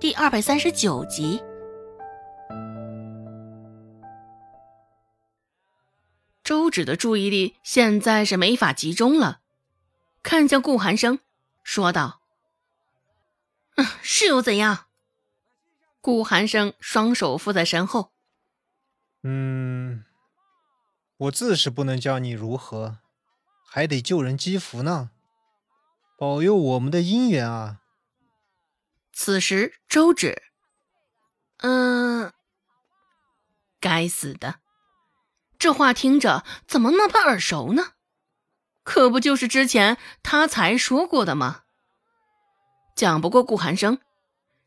第二百三十九集。周芷的注意力现在是没法集中了，看向顾寒生，说道：“嗯，是又怎样？”顾寒生双手负在身后，嗯，我自是不能教你如何，还得救人积福呢，保佑我们的姻缘啊！此时，周芷，嗯，该死的。这话听着怎么那么耳熟呢？可不就是之前他才说过的吗？讲不过顾寒生，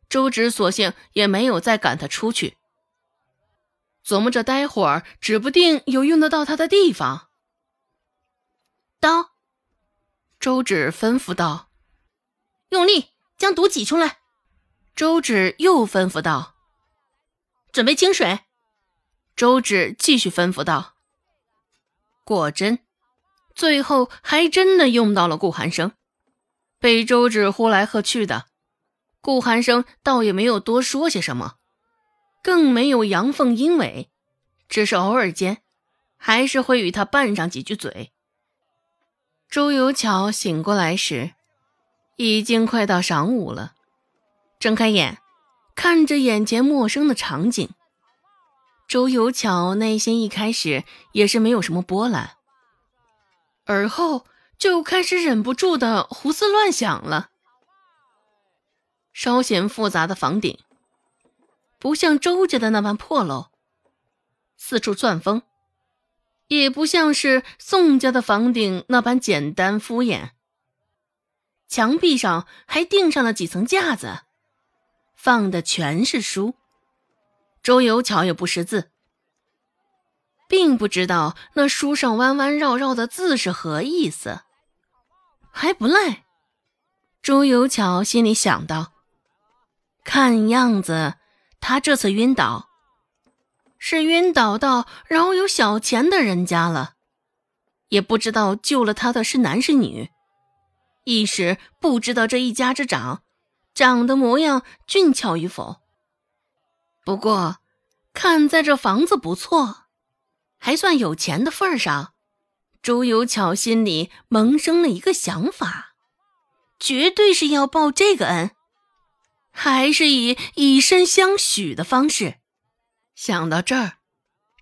周芷索性也没有再赶他出去。琢磨着待会儿指不定有用得到他的地方。刀，周芷吩咐道：“用力将毒挤出来。”周芷又吩咐道：“准备清水。”周芷继续吩咐道：“果真，最后还真的用到了顾寒生，被周芷呼来喝去的。顾寒生倒也没有多说些什么，更没有阳奉阴违，只是偶尔间，还是会与他拌上几句嘴。”周有巧醒过来时，已经快到晌午了，睁开眼，看着眼前陌生的场景。周有巧内心一开始也是没有什么波澜，而后就开始忍不住的胡思乱想了。稍显复杂的房顶，不像周家的那般破漏，四处钻风，也不像是宋家的房顶那般简单敷衍。墙壁上还钉上了几层架子，放的全是书。周有巧也不识字，并不知道那书上弯弯绕绕的字是何意思，还不赖。周有巧心里想到：看样子他这次晕倒，是晕倒到饶有小钱的人家了，也不知道救了他的是男是女，一时不知道这一家之长长得模样俊俏与否。不过，看在这房子不错，还算有钱的份上，周有巧心里萌生了一个想法，绝对是要报这个恩，还是以以身相许的方式。想到这儿，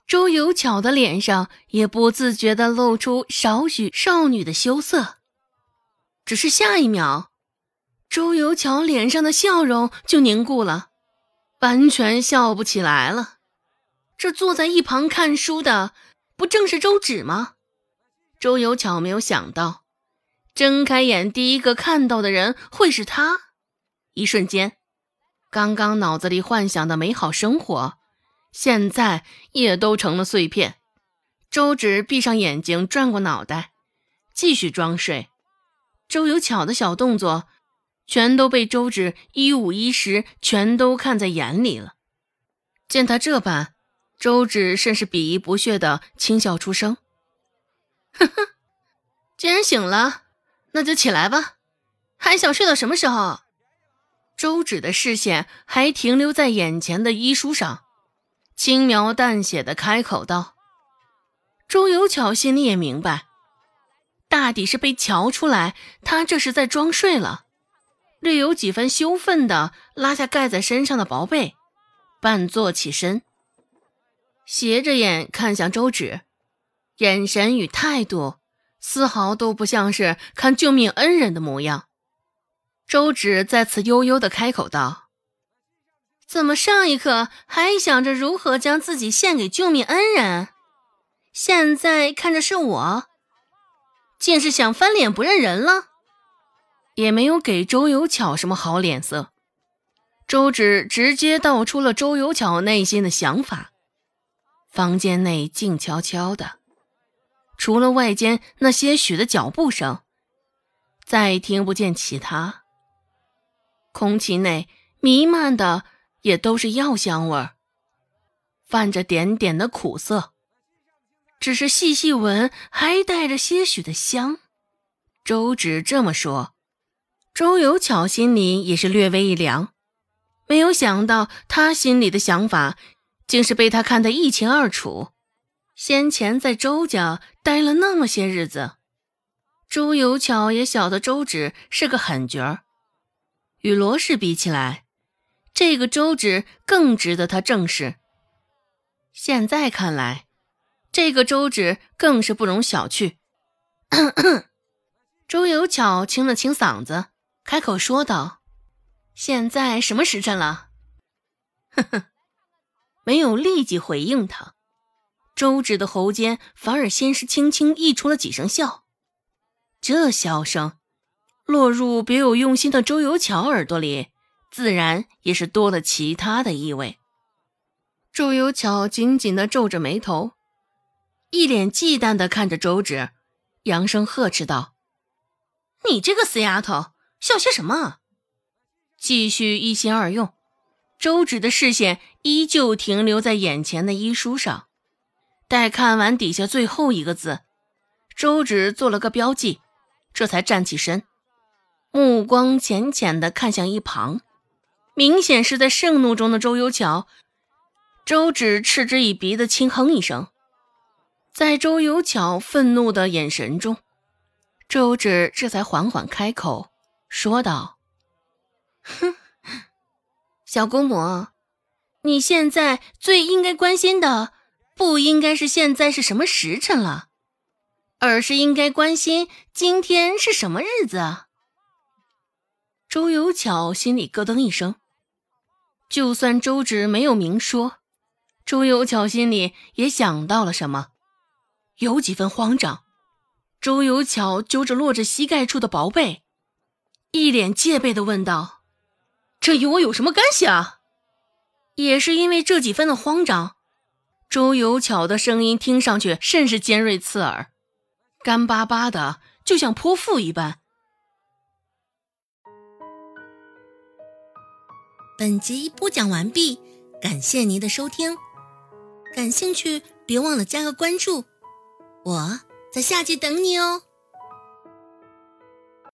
周有巧的脸上也不自觉地露出少许少女的羞涩。只是下一秒，周有巧脸上的笑容就凝固了。完全笑不起来了。这坐在一旁看书的，不正是周芷吗？周有巧没有想到，睁开眼第一个看到的人会是他。一瞬间，刚刚脑子里幻想的美好生活，现在也都成了碎片。周芷闭上眼睛，转过脑袋，继续装睡。周有巧的小动作。全都被周芷一五一十全都看在眼里了。见他这般，周芷甚是鄙夷不屑的轻笑出声：“呵呵，既然醒了，那就起来吧，还想睡到什么时候？”周芷的视线还停留在眼前的医书上，轻描淡写的开口道：“周有巧心里也明白，大抵是被瞧出来，他这是在装睡了。”略有几分羞愤的拉下盖在身上的薄被，半坐起身，斜着眼看向周芷，眼神与态度丝毫都不像是看救命恩人的模样。周芷再次悠悠的开口道：“怎么上一刻还想着如何将自己献给救命恩人，现在看着是我，竟是想翻脸不认人了？”也没有给周有巧什么好脸色，周芷直接道出了周有巧内心的想法。房间内静悄悄的，除了外间那些许的脚步声，再听不见其他。空气内弥漫的也都是药香味儿，泛着点点的苦涩，只是细细闻还带着些许的香。周芷这么说。周有巧心里也是略微一凉，没有想到他心里的想法，竟是被他看得一清二楚。先前在周家待了那么些日子，周有巧也晓得周芷是个狠角儿。与罗氏比起来，这个周芷更值得他正视。现在看来，这个周芷更是不容小觑。周有巧清了清嗓子，开口说道：“现在什么时辰了？”呵呵，没有立即回应他。周芷的喉间反而先是轻轻溢出了几声笑，这笑声。落入别有用心的周有巧耳朵里，自然也是多了其他的意味。周有巧紧紧的皱着眉头，一脸忌惮的看着周芷，扬声呵斥道：“你这个死丫头，笑些什么？”继续一心二用，周芷的视线依旧停留在眼前的医书上。待看完底下最后一个字，周芷做了个标记，这才站起身。目光浅浅的看向一旁，明显是在盛怒中的周有巧。周芷嗤之以鼻的轻哼一声，在周有巧愤怒的眼神中，周芷这才缓缓开口说道：“哼，小姑母，你现在最应该关心的，不应该是现在是什么时辰了，而是应该关心今天是什么日子。”周有巧心里咯噔一声，就算周芷没有明说，周有巧心里也想到了什么，有几分慌张。周有巧揪着落着膝盖处的薄被，一脸戒备的问道：“这与我有什么干系啊？”也是因为这几分的慌张，周有巧的声音听上去甚是尖锐刺耳，干巴巴的，就像泼妇一般。本集播讲完毕，感谢您的收听。感兴趣，别忘了加个关注，我在下集等你哦。